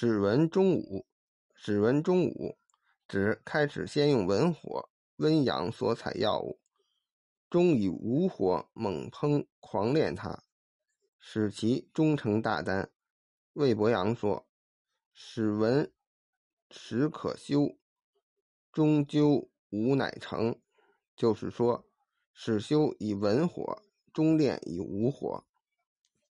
始闻中武，始闻中武，指开始先用文火温阳所采药物，终以武火猛烹狂炼它，使其终成大丹。魏伯阳说：“始闻始可修，终究无乃成。”就是说，始修以文火，终炼以武火。